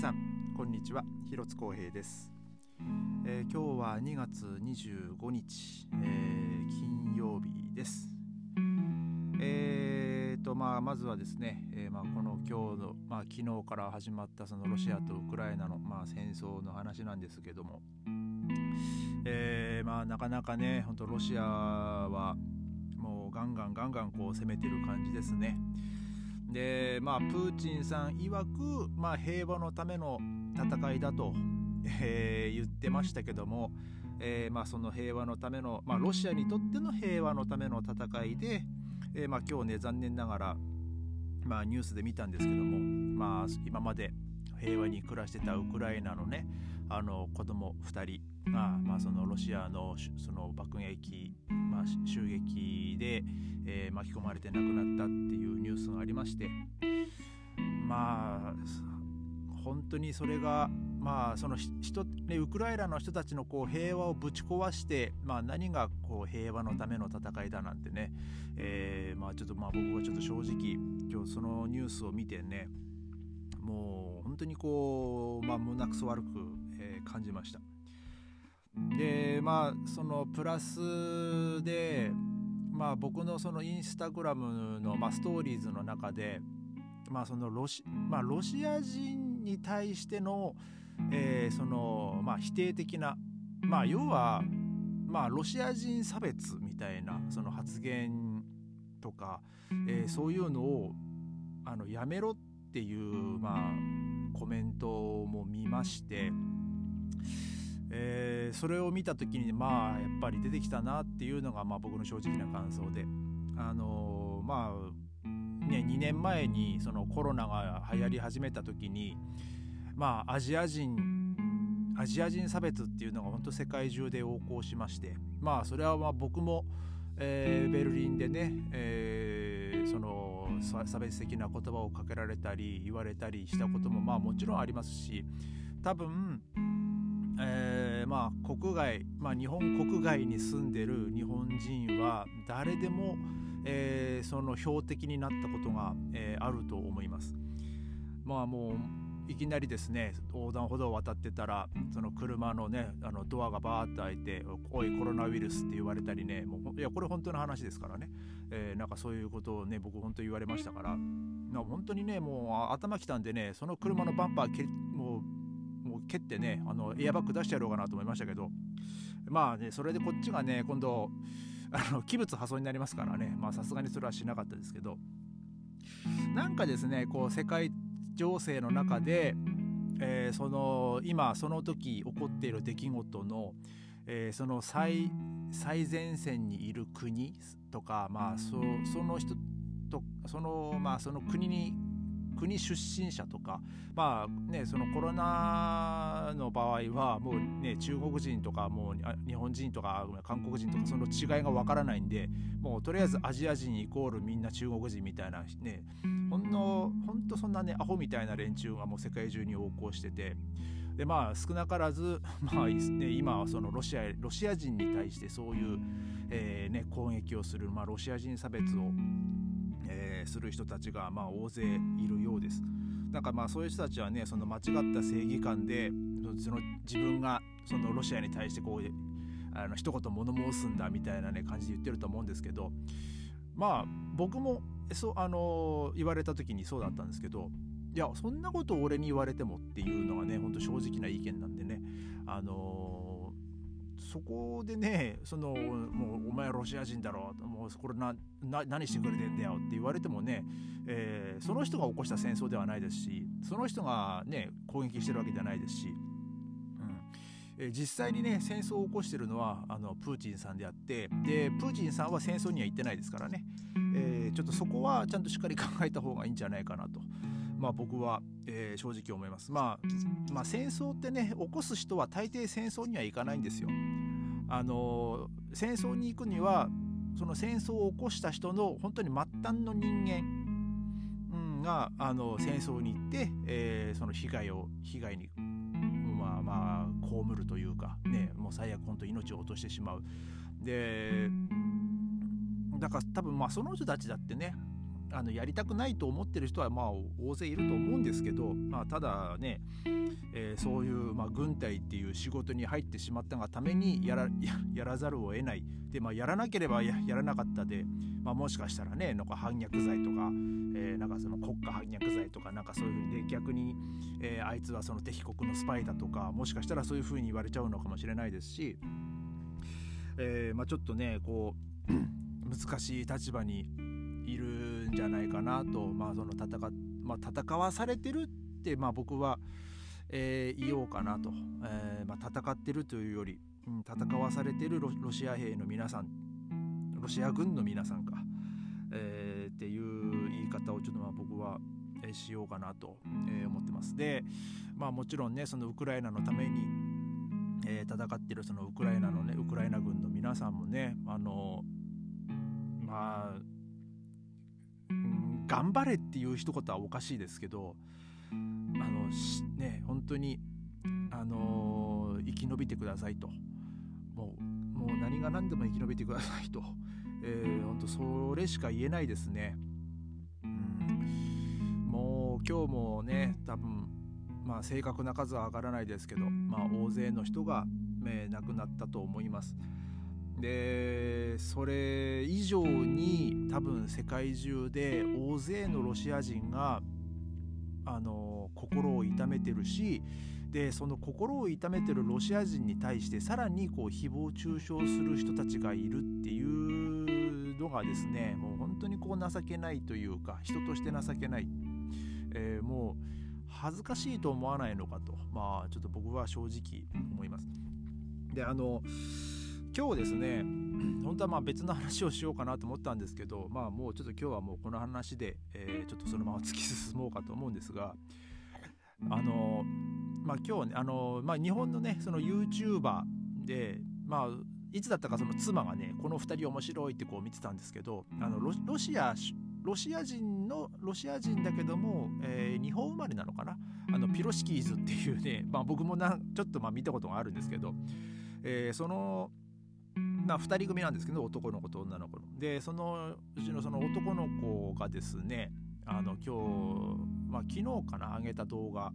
さんこんにちは。広津光平です、えー、今日は2月25日、えー、金曜日です。えーとまあ、まずはですね、えー、まあ、この今日の、まあ、昨日から始まったそのロシアとウクライナの、まあ、戦争の話なんですけども、えー、まあ、なかなかね本当ロシアはもうガンガンガンガンこう攻めてる感じですね。でまあプーチンさん曰く、まあ、平和のための戦いだと、えー、言ってましたけども、えー、まあ、その平和のための、まあ、ロシアにとっての平和のための戦いで、えー、まあ、今日ね残念ながら、まあ、ニュースで見たんですけども、まあ、今まで平和に暮らしてたウクライナのねあの子供2人が、まあ、そのロシアのその爆撃、まあ、襲撃で、えー、巻き込まれて亡くなったっていうニュースがありましてまあ本当にそれがまあその人、ね、ウクライナの人たちのこう平和をぶち壊して、まあ、何がこう平和のための戦いだなんてね、えー、まあちょっとまあ僕はちょっと正直今日そのニュースを見てねもう本当にこう、まあ、胸くそ悪く、えー、感じました。でまあそのプラスでまあ僕のそのインスタグラムの、まあ、ストーリーズの中でまあそのロシ,、まあ、ロシア人に対しての、えー、そのまあ否定的なまあ要はまあロシア人差別みたいなその発言とか、えー、そういうのをあのやめろっていうまあコメントも見まして。えー、それを見た時にまあやっぱり出てきたなっていうのがまあ僕の正直な感想で。あのー、まあね2年前にそのコロナが流行り始めた時にまあアジア人アジア人差別っていうのが本当世界中で横行しましてまあそれはまあ僕も、えー、ベルリンでね、えー、その差別的な言葉をかけられたり言われたりしたこともまあもちろんありますし多分えー、まあ国外、まあ、日本国外に住んでる日本人は誰でも、えー、その標的になったことが、えー、あると思います。まあもういきなりですね横断歩道を渡ってたらその車のねあのドアがバーッと開いて「おいコロナウイルス」って言われたりねもういやこれ本当の話ですからね、えー、なんかそういうことをね僕本当言われましたから本当にねもう頭きたんでねその車のバンパー蹴ってねあのエアバッグ出してやろうかなと思いましたけどまあねそれでこっちがね今度あの器物破損になりますからねまあさすがにそれはしなかったですけどなんかですねこう世界情勢の中で、えー、その今その時起こっている出来事の、えー、その最最前線にいる国とかまあそその人とそのまあその国に国出身者とかまあねそのコロナの場合はもうね中国人とかもう日本人とか韓国人とかその違いがわからないんでもうとりあえずアジア人イコールみんな中国人みたいなねほんのほんとそんなねアホみたいな連中がもう世界中に横行してて。でまあ少なからず、まあね、今はそのロシアロシア人に対してそういう、えーね、攻撃をする、まあ、ロシア人差別をえー、する人たちがまあ大勢いるようです。なんかまあそういう人たちはねその間違った正義感でその自分がそのロシアに対してこうあの一言物申すんだみたいなね感じで言ってると思うんですけどまあ僕もそうあの言われた時にそうだったんですけどいやそんなことを俺に言われてもっていうのがねほんと正直な意見なんでねあのそこでねそのもうお前ロシア人だろもうこれな何してくれてんだよって言われてもね、えー、その人が起こした戦争ではないですしその人がね攻撃してるわけじゃないですし、うんえー、実際にね戦争を起こしてるのはあのプーチンさんであってでプーチンさんは戦争には行ってないですからね、えー、ちょっとそこはちゃんとしっかり考えた方がいいんじゃないかなと。まあ、僕は、えー、正直思います、まあ、まあ戦争ってね起こす人は大抵戦争には行かないんですよ。あの戦争に行くにはその戦争を起こした人の本当に末端の人間、があの戦争に行って、えー、その被害を被害にまあまあ被るというかねもう最悪本当命を落としてしまう。でだから多分まあその人たちだってねあのやりたくないと思ってる人はまあ大勢いると思うんですけど、まあ、ただね、えー、そういう、まあ、軍隊っていう仕事に入ってしまったがためにやら やらざるを得ない。で、まあ、やらなければやらなかったで、まあ、もしかしたらねなんか反逆罪とか、えー、なんかその国家反逆罪とかなんかそういうふうにで逆に、えー、あいつはその敵国のスパイだとかもしかしたらそういうふうに言われちゃうのかもしれないですし、えーまあ、ちょっとねこう 難しい立場にいるんじゃないかなと、まあその戦まあ、戦わされてるって、まあ、僕は、えー、言おうかなと、えーまあ、戦ってるというより、うん、戦わされてるロシア兵の皆さんロシア軍の皆さんか、えー、っていう言い方をちょっとまあ僕はしようかなと、え、思ってます。で、まあ、もちろんねそのウクライナのために、えー、戦ってるそのウクライナのねウクライナ軍の皆さんもねあのまあ頑張れっていう一言はおかしいですけどあのね本当にあのー、生き延びてくださいともうもう何が何でも生き延びてくださいと、えー、本当それしか言えないですね。うん、もう今日もね多分まあ正確な数は上がらないですけど、まあ、大勢の人が、えー、亡くなったと思います。でそれ以上に多分世界中で大勢のロシア人があの心を痛めてるしでその心を痛めてるロシア人に対してさらにこう誹謗中傷する人たちがいるっていうのがですねもう本当にこう情けないというか人として情けない、えー、もう恥ずかしいと思わないのかとまあちょっと僕は正直思います。であの今日ですね 本当はまあ別の話をしようかなと思ったんですけどまあもうちょっと今日はもうこの話で、えー、ちょっとそのまま突き進もうかと思うんですがあのまあ今日ねあの、まあ、日本のねその YouTuber でまあいつだったかその妻がねこの2人面白いってこう見てたんですけどあのロシアロシア人のロシア人だけども、えー、日本生まれなのかな？あのピロシキーズっていうね、まあ、僕もなちょっとまあ見たことがあるんですけど、えー、そのまあ、2人組なんですけど男の子と女の子の。でそのうちのその男の子がですねあの今日、まあ、昨日かな上げた動画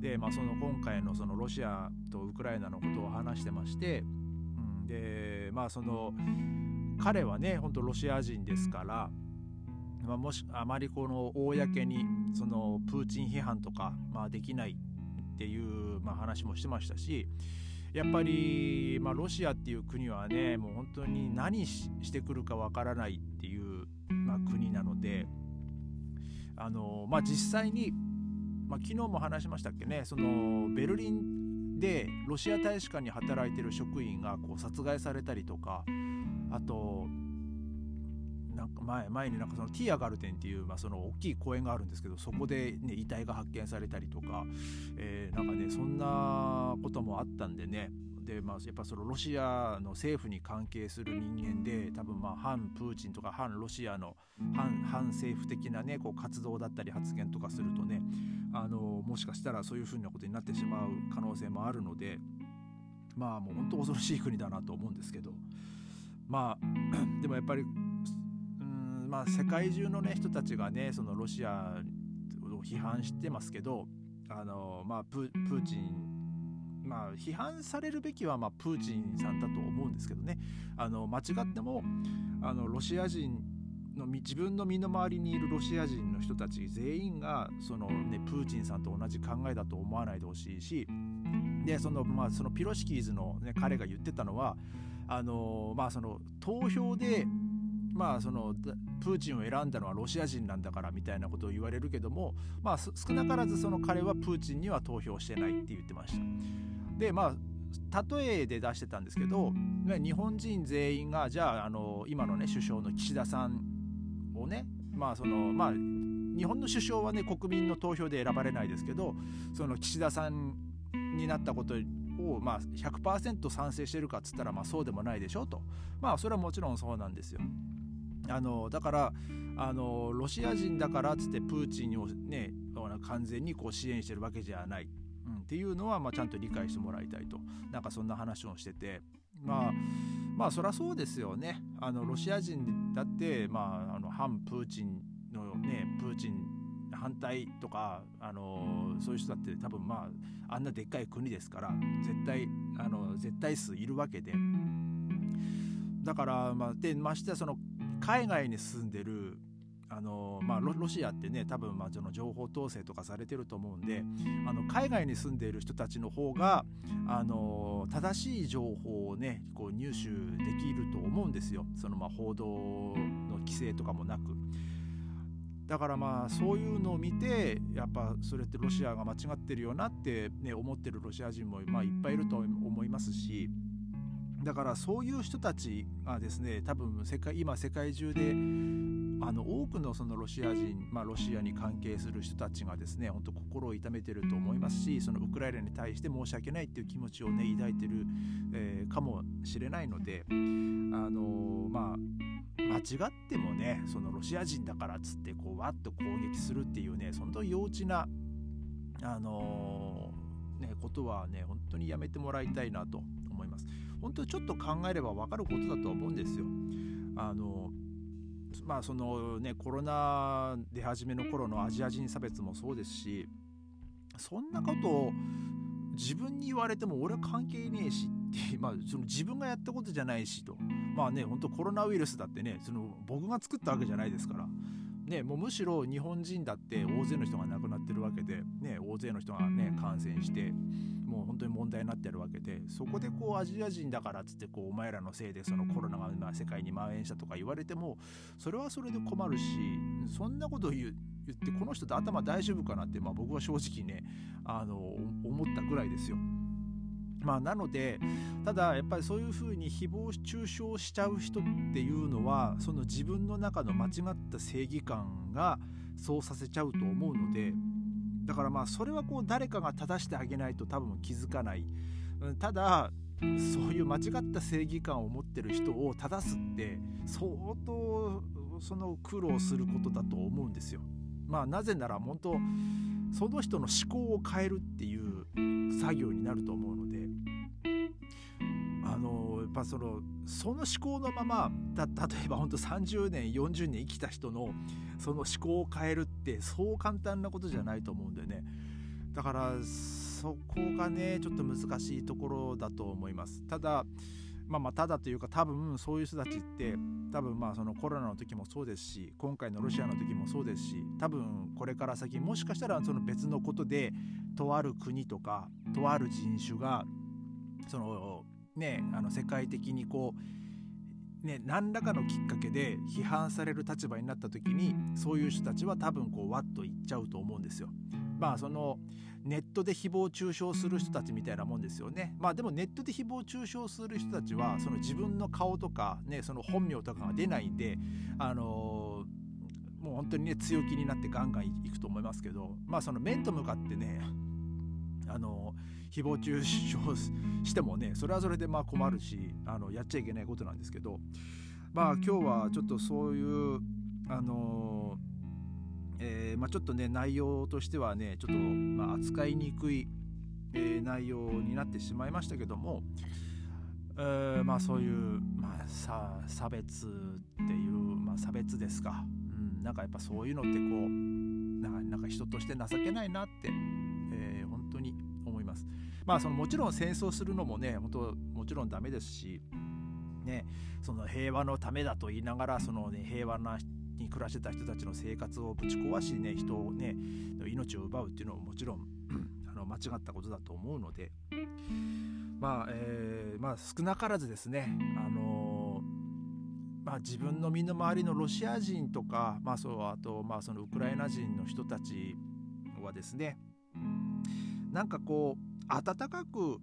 で、まあ、その今回のそのロシアとウクライナのことを話してまして、うん、でまあその彼はね本当ロシア人ですから、まあ、もしあまりこの公にそのプーチン批判とか、まあ、できないっていう、まあ、話もしてましたしやっぱり、まあ、ロシアっていう国はねもう本当に何してくるかわからないっていう、まあ、国なのであの、まあ、実際に、まあ、昨日も話しましたっけねそのベルリンでロシア大使館に働いてる職員がこう殺害されたりとかあとなんか前前になんかそのティアガルテンっていう、まあ、その大きい公園があるんですけどそこで、ね、遺体が発見されたりとか、えー、なんかねそんなこともあったんでね。でまあ、やっぱそのロシアの政府に関係する人間で多分まあ反プーチンとか反ロシアの反反政府的なねこう活動だったり発言とかするとねあのもしかしたらそういうふうなことになってしまう可能性もあるのでまあもう本当恐ろしい国だなと思うんですけど。まあ でもやっぱりまあ、世界中の、ね、人たちがねそのロシアを批判してますけどあの、まあ、プーチン、まあ、批判されるべきは、まあ、プーチンさんだと思うんですけどね。あの間違ってもあのロシア人の自分の身の回りにいるロシア人の人たち全員がその、ね、プーチンさんと同じ考えだと思わないでほしいしでその,、まあ、そのピロシキーズの、ね、彼が言ってたのはあの、まあ、その投票でまあそのプーチンを選んだのはロシア人なんだからみたいなことを言われるけども、まあ、少なからずその彼はプーチンには投票してないって言ってました。でまあ例えで出してたんですけど日本人全員がじゃああの今のね首相の岸田さんをねまあそのまあ日本の首相はね国民の投票で選ばれないですけどその岸田さんになったことを、まあ、100%賛成してるかっつったら、まあ、そうでもないでしょとまあそれはもちろんそうなんですよ。あのだからあのロシア人だからっつってプーチンをね完全にこう支援してるわけじゃない、うん、っていうのは、まあ、ちゃんと理解してもらいたいと。なんかそんな話をしてて。まあまあそりゃそうですよね。あのロシア人だって、まあ、あの反プーチンのねプーチン反対とか、あのそういう人だって多分まああんなでっかい国ですから絶対あの絶対数いるわけで。だからまあでましてやその海外に住んでるあのまあ、ロシアってね多分まあその情報統制とかされてると思うんであの海外に住んでいる人たちの方があの正しい情報をねこう入手できると思うんですよそのまあ報道の規制とかもなく。だからまあそういうのを見てやっぱそれってロシアが間違ってるよなって、ね、思ってるロシア人もまあいっぱいいると思いますしだからそういう人たちがですね多分世界今世界中であの多くのそのロシア人、まあ、ロシアに関係する人たちがですね本当心を痛めてると思いますしそのウクライナに対して申し訳ないっていう気持ちをね抱いてる、えー、かもしれないのであのまあ間違ってもねそのロシア人だからっつってこうわっと攻撃するっていうねその幼稚なあのー、ねことはね本当にやめてもらいたいなと思います。本当ちょっと考えれば分かることだとは思うんですよ。あのまあそのねコロナ出始めの頃のアジア人差別もそうですしそんなことを自分に言われても俺は関係ねえしってまあその自分がやったことじゃないしと。まあね本当コロナウイルスだってねその僕が作ったわけじゃないですから。ね、もうむしろ日本人だって大勢の人が亡くなってるわけ、大勢の人が、ね、感染してもう本当に問題になってるわけでそこでこうアジア人だからっつってこうお前らのせいでそのコロナがま世界に蔓延したとか言われてもそれはそれで困るしそんなこと言う言ってこの人って頭大丈夫かなって、まあ、僕は正直ねあの思ったぐらいですよ。まあ、なのでただやっぱりそういうふうに誹謗中傷しちゃう人っていうのはその自分の中の間違った正義感がそうさせちゃうと思うのでだからまあそれはこう誰かが正してあげないと多分気づかないただそういう間違った正義感を持ってる人を正すって相当その苦労することだと思うんですよ。まあなぜなら本当その人の思考を変えるっていう作業になると思うのでぱそのその思考のまま例えば本当30年40年生きた人のその思考を変えるってそう簡単なことじゃないと思うんでね。だからそこがねちょっと難しいところだと思います。ただまあまあただというか多分そういう人たちって多分まあそのコロナの時もそうですし今回のロシアの時もそうですし多分これから先もしかしたらその別のことでとある国とかとある人種がそのねあの世界的にこうね、何らかのきっかけで批判される立場になった時にそういう人たちは多分こうわっと言っちゃうと思うんですよ。まあそのネットで誹謗中傷する人たちみたいなもんですよね。まあでもネットで誹謗中傷する人たちはその自分の顔とかねその本名とかが出ないんであのー、もう本当にね強気になってガンガンいくと思いますけどまあその面と向かってねあのー誹謗中傷してもねそれはそれでまあ困るしあのやっちゃいけないことなんですけどまあ今日はちょっとそういうあのえー、まあ、ちょっとね内容としてはねちょっと、まあ、扱いにくい、えー、内容になってしまいましたけども、えー、まあそういう、まあ、さ差別っていう、まあ、差別ですか、うん、なんかやっぱそういうのってこうなんか人として情けないなって、まあそのもちろん戦争するのもね本当もちろんダメですし、ね、その平和のためだと言いながらその、ね、平和なに暮らしてた人たちの生活をぶち壊しね人をね命を奪うっていうのももちろん あの間違ったことだと思うのでまあ、えー、まあ少なからずですねあのー、まあ、自分の身の回りのロシア人とか、まあ、そうあと、まあ、そのウクライナ人の人たちはですねなんかこう温かく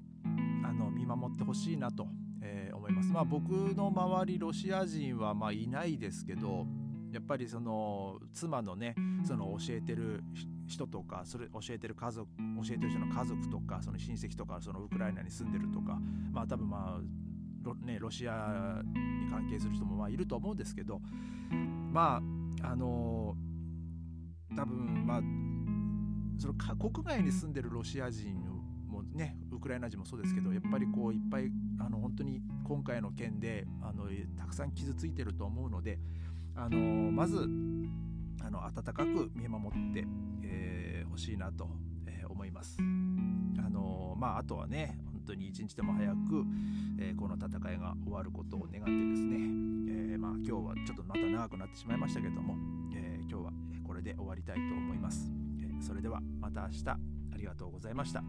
あの見守ってほしいなと、えー、思います。まあ、僕の周りロシア人はまいないですけどやっぱりその妻のねその教えてる人とかそれ教えてる家族教えてる人の家族とかその親戚とかそのウクライナに住んでるとかまあ多分まあロ,、ね、ロシアに関係する人もまあいると思うんですけどまああの多分まあその国外に住んでるロシア人ねウクライナ人もそうですけどやっぱりこういっぱいあの本当に今回の件であのたくさん傷ついてると思うのであのまずああの温かく見守ってほ、えー、しいなと、えー、思います。あのまあ、あとはね本当に一日でも早く、えー、この戦いが終わることを願ってですね、えまあ、今日はちょっとまた長くなってしまいましたけども、え今日はこれで終わりたいと思います。えそれではまた明日ありがとうございました。